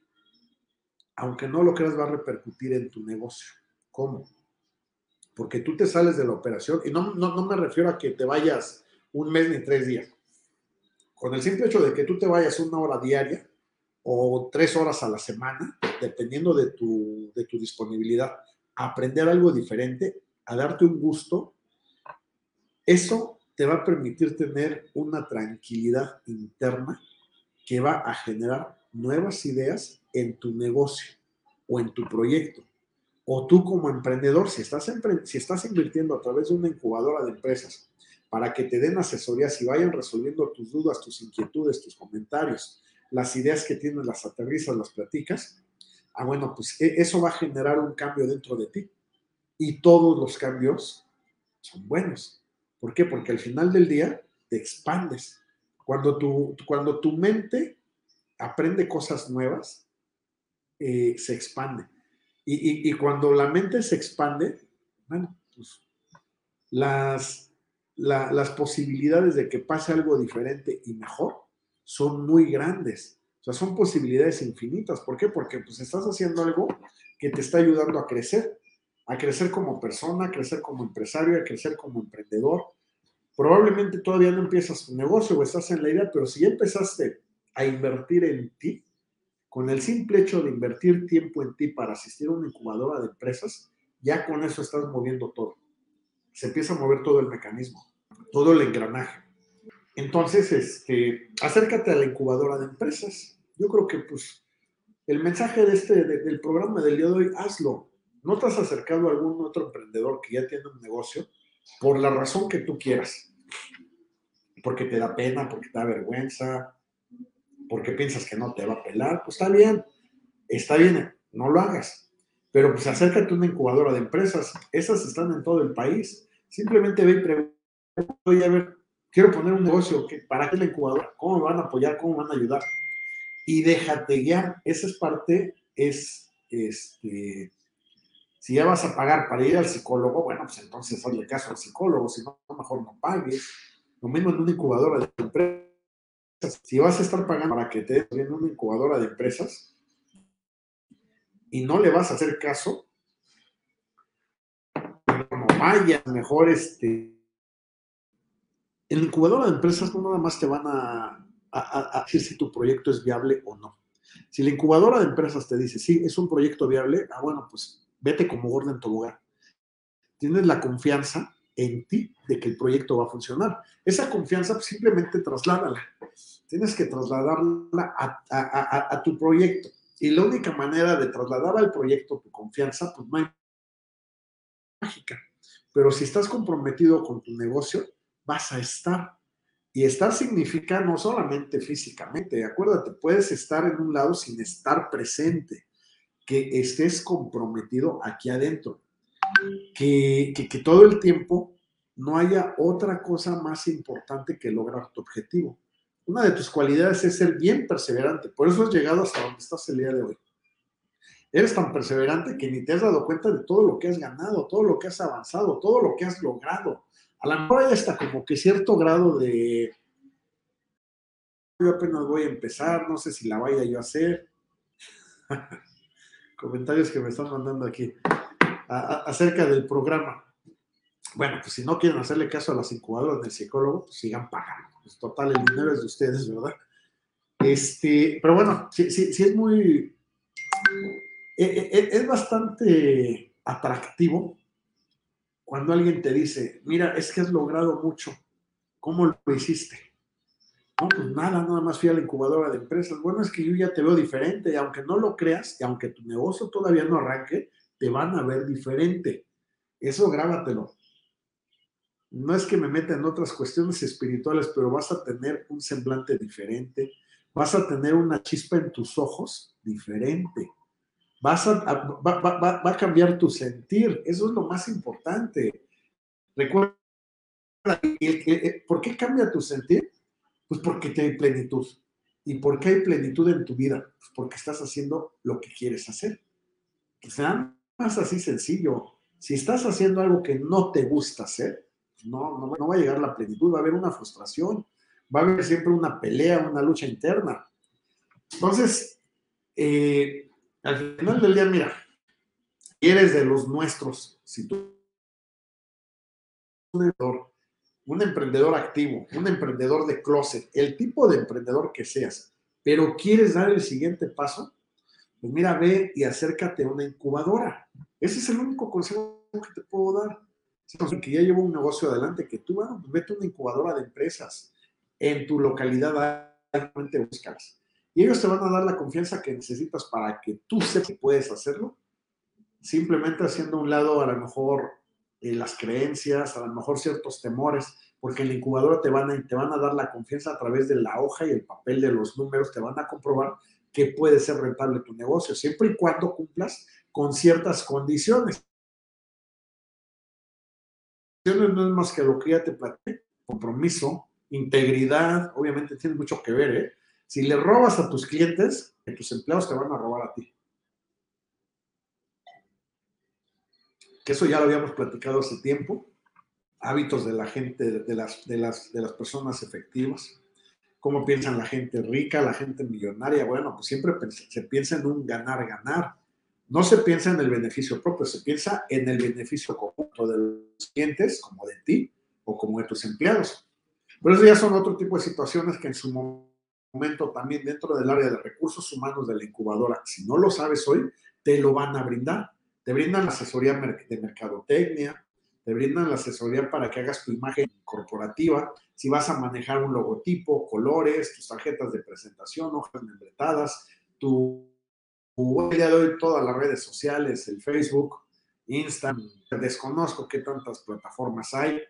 aunque no lo creas, va a repercutir en tu negocio. ¿Cómo? Porque tú te sales de la operación y no, no, no me refiero a que te vayas un mes ni tres días. Con el simple hecho de que tú te vayas una hora diaria, o tres horas a la semana, dependiendo de tu, de tu disponibilidad, a aprender algo diferente, a darte un gusto, eso te va a permitir tener una tranquilidad interna que va a generar nuevas ideas en tu negocio o en tu proyecto. O tú como emprendedor, si estás, si estás invirtiendo a través de una incubadora de empresas para que te den asesorías y vayan resolviendo tus dudas, tus inquietudes, tus comentarios, las ideas que tienes las aterrizas, las platicas, ah, bueno, pues e, eso va a generar un cambio dentro de ti. Y todos los cambios son buenos. ¿Por qué? Porque al final del día te expandes. Cuando tu, cuando tu mente aprende cosas nuevas, eh, se expande. Y, cuando la mente se expande, bueno, pues las, las posibilidades de que pase algo diferente y mejor son muy grandes. O sea, son posibilidades infinitas. ¿Por qué? Porque pues estás haciendo algo que te está ayudando a crecer, a crecer como persona, a crecer como empresario, a crecer como emprendedor. Probablemente todavía no empiezas tu negocio o estás en la idea, pero si ya empezaste a invertir en ti, con el simple hecho de invertir tiempo en ti para asistir a una incubadora de empresas, ya con eso estás moviendo todo. Se empieza a mover todo el mecanismo, todo el engranaje. Entonces, este, acércate a la incubadora de empresas. Yo creo que pues el mensaje de este, del programa del día de hoy, hazlo. No te has acercado a algún otro emprendedor que ya tiene un negocio por la razón que tú quieras. Porque te da pena, porque te da vergüenza, porque piensas que no te va a pelar. Pues está bien, está bien, no lo hagas. Pero pues acércate a una incubadora de empresas. Esas están en todo el país. Simplemente ve y pregunta, oye, a ver, quiero poner un negocio, ¿para qué la incubadora? ¿Cómo me van a apoyar? ¿Cómo me van a ayudar? Y déjate guiar. Esa es parte, es, este, si ya vas a pagar para ir al psicólogo, bueno, pues entonces hazle caso al psicólogo, si no, mejor no pagues. Lo mismo en una incubadora de empresas. Si vas a estar pagando para que te den una incubadora de empresas y no le vas a hacer caso, no vayas, mejor este, en incubadora de empresas no nada más te van a, decir si tu proyecto es viable o no. Si la incubadora de empresas te dice, sí, es un proyecto viable, ah, bueno, pues vete como gordo en tu lugar. Tienes la confianza en ti de que el proyecto va a funcionar. Esa confianza pues, simplemente trasládala. Tienes que trasladarla a, a, tu proyecto. Y la única manera de trasladar al proyecto tu confianza, pues no hay mágica. Pero si estás comprometido con tu negocio, vas a estar. Y estar significa no solamente físicamente, acuérdate, puedes estar en un lado sin estar presente, que estés comprometido aquí adentro, que, que, todo el tiempo no haya otra cosa más importante que lograr tu objetivo. Una de tus cualidades es ser bien perseverante, por eso has llegado hasta donde estás el día de hoy. Eres tan perseverante que ni te has dado cuenta de todo lo que has ganado, todo lo que has avanzado, todo lo que has logrado a lo mejor hay hasta como que cierto grado de, yo apenas voy a empezar, no sé si la vaya yo a hacer. Comentarios que me están mandando aquí acerca del programa. Bueno, pues si no quieren hacerle caso a las incubadoras del psicólogo, pues sigan pagando. Pues total, el dinero es de ustedes, ¿verdad? Este, pero bueno, sí, sí, sí es muy, e, e, e, es bastante atractivo cuando alguien te dice, mira, es que has logrado mucho, ¿cómo lo hiciste? No, pues nada, nada más fui a la incubadora de empresas. Bueno, es que yo ya te veo diferente, y aunque no lo creas, y aunque tu negocio todavía no arranque, te van a ver diferente. Eso grábatelo. No es que me meta en otras cuestiones espirituales, pero vas a tener un semblante diferente, vas a tener una chispa en tus ojos diferente vas a, va, a cambiar tu sentir. Eso es lo más importante. Recuerda, ¿por qué cambia tu sentir? Pues porque te hay plenitud. ¿Y por qué hay plenitud en tu vida? Pues porque estás haciendo lo que quieres hacer. O sea, más así sencillo. Si estás haciendo algo que no te gusta hacer, no, no, no va a llegar la plenitud, va a haber una frustración, va a haber siempre una pelea, una lucha interna. Entonces, eh, al final del día, mira, eres de los nuestros, si tú un emprendedor, un emprendedor activo, un emprendedor de closet, el tipo de emprendedor que seas, pero quieres dar el siguiente paso, pues mira, ve y acércate a una incubadora. Ese es el único consejo que te puedo dar. Que ya llevo un negocio adelante, que tú, bueno, pues vete a una incubadora de empresas en tu localidad, realmente buscas. Y ellos te van a dar la confianza que necesitas para que tú sepas que puedes hacerlo, simplemente haciendo a un lado a lo mejor eh, las creencias, a lo mejor ciertos temores, porque en la incubadora te van, a, te van a dar la confianza a través de la hoja y el papel de los números, te van a comprobar que puede ser rentable tu negocio, siempre y cuando cumplas con ciertas condiciones. No es más que lo que ya te platiqué, compromiso, integridad, obviamente tiene mucho que ver, ¿eh? Si le robas a tus clientes, tus empleados te van a robar a ti. Que eso ya lo habíamos platicado hace tiempo. Hábitos de la gente, de las, de las, de las personas efectivas. Cómo piensan la gente rica, la gente millonaria. Bueno, pues siempre se piensa en un ganar-ganar. no se piensa en el beneficio propio, se piensa en el beneficio conjunto de los clientes, como de ti o como de tus empleados. Pero eso ya son otro tipo de situaciones que en su momento también dentro del área de recursos humanos de la incubadora, si no lo sabes hoy, te lo van a brindar. Te brindan asesoría de mercadotecnia, te brindan la asesoría para que hagas tu imagen corporativa, si vas a manejar un logotipo, colores, tus tarjetas de presentación, hojas membretadas, tu, tu día de hoy todas las redes sociales, el Facebook, Instagram, desconozco qué tantas plataformas hay.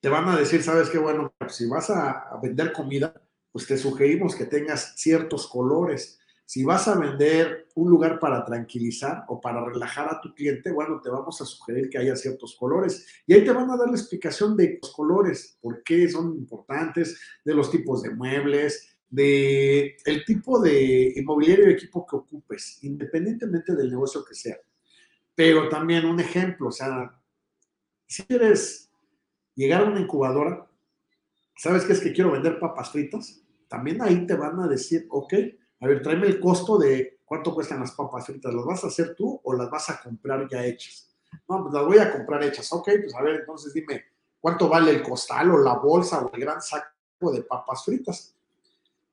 Te van a decir, sabes qué, bueno, si vas a vender comida, pues te sugerimos que tengas ciertos colores, si vas a vender un lugar para tranquilizar o para relajar a tu cliente, bueno, te vamos a sugerir que haya ciertos colores. Y ahí te van a dar la explicación de los colores, por qué son importantes, de los tipos de muebles, de el tipo de inmobiliario y equipo que ocupes, independientemente del negocio que sea. Pero también un ejemplo, o sea, si quieres llegar a una incubadora, ¿sabes qué es que quiero vender papas fritas? También ahí te van a decir, ok, a ver, tráeme el costo de cuánto cuestan las papas fritas. ¿Las vas a hacer tú o las vas a comprar ya hechas? No, pues las voy a comprar hechas. Ok, pues a ver, entonces dime, ¿cuánto vale el costal o la bolsa o el gran saco de papas fritas?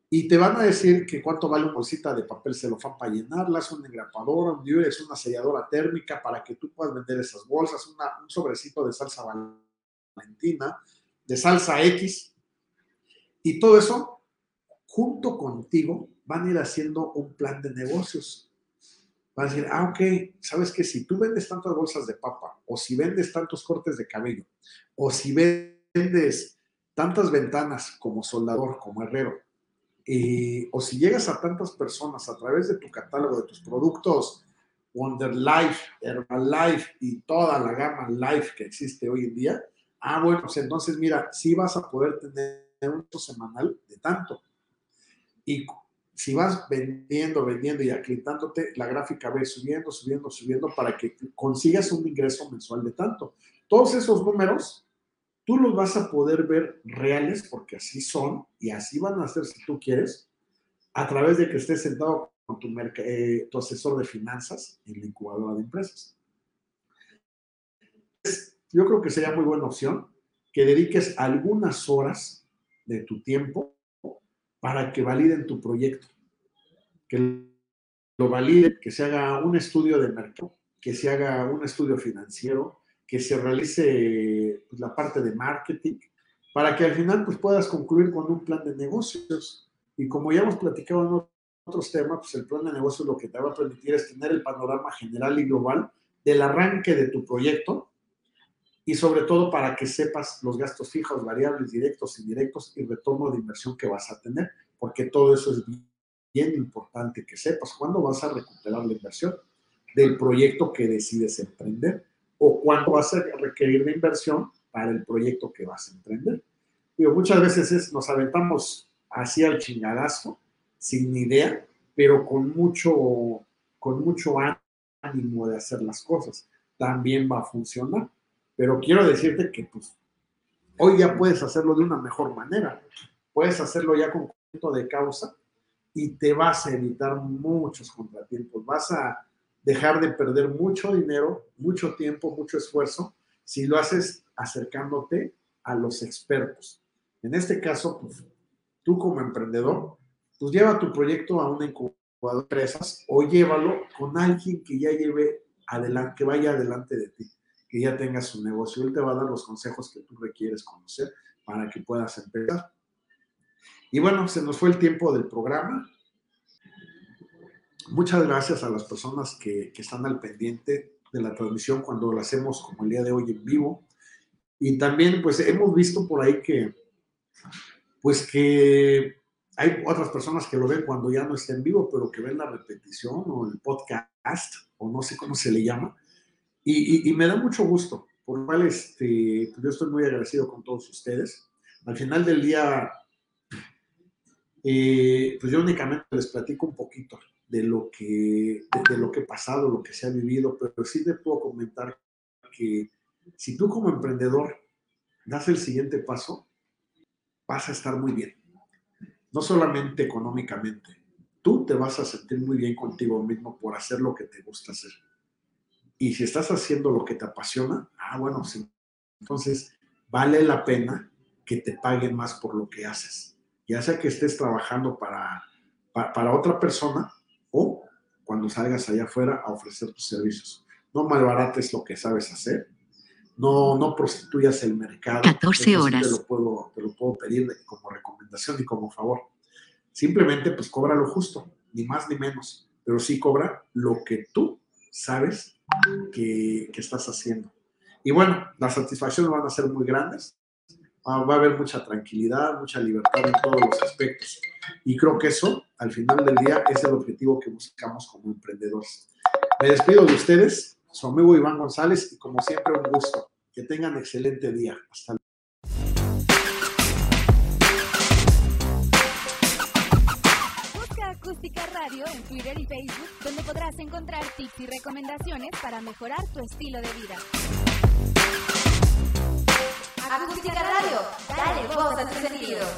Y te van a decir que cuánto vale una bolsita de papel celofán para llenarlas, una engrapadora, un diurex, una selladora térmica para que tú puedas vender esas bolsas, un sobrecito de salsa valentina, de salsa X. Y todo eso junto contigo van a ir haciendo un plan de negocios. Van a decir, ah, ok, sabes que si tú vendes tantas bolsas de papa, o si vendes tantos cortes de cabello, o si vendes tantas ventanas como soldador, como herrero, o si llegas a tantas personas a través de tu catálogo, de tus productos, Wonder Life, Herbalife y toda la gama Life que existe hoy en día, ah, bueno, pues entonces mira, sí vas a poder tener un semanal de tanto. Y si vas vendiendo, vendiendo y acreditándote, la gráfica va subiendo, subiendo, subiendo para que consigas un ingreso mensual de tanto. Todos esos números, tú los vas a poder ver reales porque así son y así van a ser si tú quieres, a través de que estés sentado con tu, eh, tu asesor de finanzas en la incubadora de empresas. Yo creo que sería muy buena opción que dediques algunas horas de tu tiempo para que validen tu proyecto, que lo validen, que se haga un estudio de mercado, que se haga un estudio financiero, que se realice pues, la parte de marketing, para que al final pues, puedas concluir con un plan de negocios. Y como ya hemos platicado en otros temas, pues el plan de negocios lo que te va a permitir es tener el panorama general y global del arranque de tu proyecto y sobre todo para que sepas los gastos fijos, variables, directos, indirectos y retorno de inversión que vas a tener, porque todo eso es bien importante que sepas cuándo vas a recuperar la inversión del proyecto que decides emprender o cuándo vas a requerir de inversión para el proyecto que vas a emprender. Digo, muchas veces nos aventamos así al chingadazo, sin idea, pero con mucho, con mucho ánimo de hacer las cosas. También va a funcionar. Pero quiero decirte que pues, hoy ya puedes hacerlo de una mejor manera. Puedes hacerlo ya con conjunto de causa y te vas a evitar muchos contratiempos. Vas a dejar de perder mucho dinero, mucho tiempo, mucho esfuerzo si lo haces acercándote a los expertos. En este caso, pues, tú como emprendedor, pues lleva tu proyecto a una incubadora de empresas o llévalo con alguien que ya lleve adelante, que vaya adelante de ti que ya tengas su negocio. Él te va a dar los consejos que tú requieres conocer para que puedas empezar. Y bueno, se nos fue el tiempo del programa. Muchas gracias a las personas que, que están al pendiente de la transmisión cuando lo hacemos como el día de hoy en vivo. Y también, pues, hemos visto por ahí que, pues, que hay otras personas que lo ven cuando ya no está en vivo, pero que ven la repetición o el podcast, o no sé cómo se le llama. Y, me da mucho gusto, por lo cual este, pues yo estoy muy agradecido con todos ustedes. Al final del día, eh, pues yo únicamente les platico un poquito de lo que de, lo que he pasado, lo que se ha vivido, pero sí te puedo comentar que si tú como emprendedor das el siguiente paso, vas a estar muy bien. No solamente económicamente, tú te vas a sentir muy bien contigo mismo por hacer lo que te gusta hacer. Y si estás haciendo lo que te apasiona, ah, bueno, sí. Entonces, vale la pena que te paguen más por lo que haces. Ya sea que estés trabajando para, para, otra persona o cuando salgas allá afuera a ofrecer tus servicios. No malbarates lo que sabes hacer. No, no prostituyas el mercado. 14 horas. te, lo puedo, te lo puedo pedir como recomendación y como favor. Simplemente, pues cobra lo justo, ni más ni menos. Pero sí cobra lo que tú sabes que, estás haciendo. Y bueno, las satisfacciones van a ser muy grandes va a haber mucha tranquilidad, mucha libertad en todos los aspectos. Y creo que eso, al final del día, es el objetivo que buscamos como emprendedores. Me despido de ustedes, su amigo Iván González, y como siempre, un gusto. Que tengan excelente día. Hasta luego. Busca Acústica Radio en Twitter y Facebook, encontrar tips y recomendaciones para mejorar tu estilo de vida. Acústica Radio, dale voz a tus sentidos.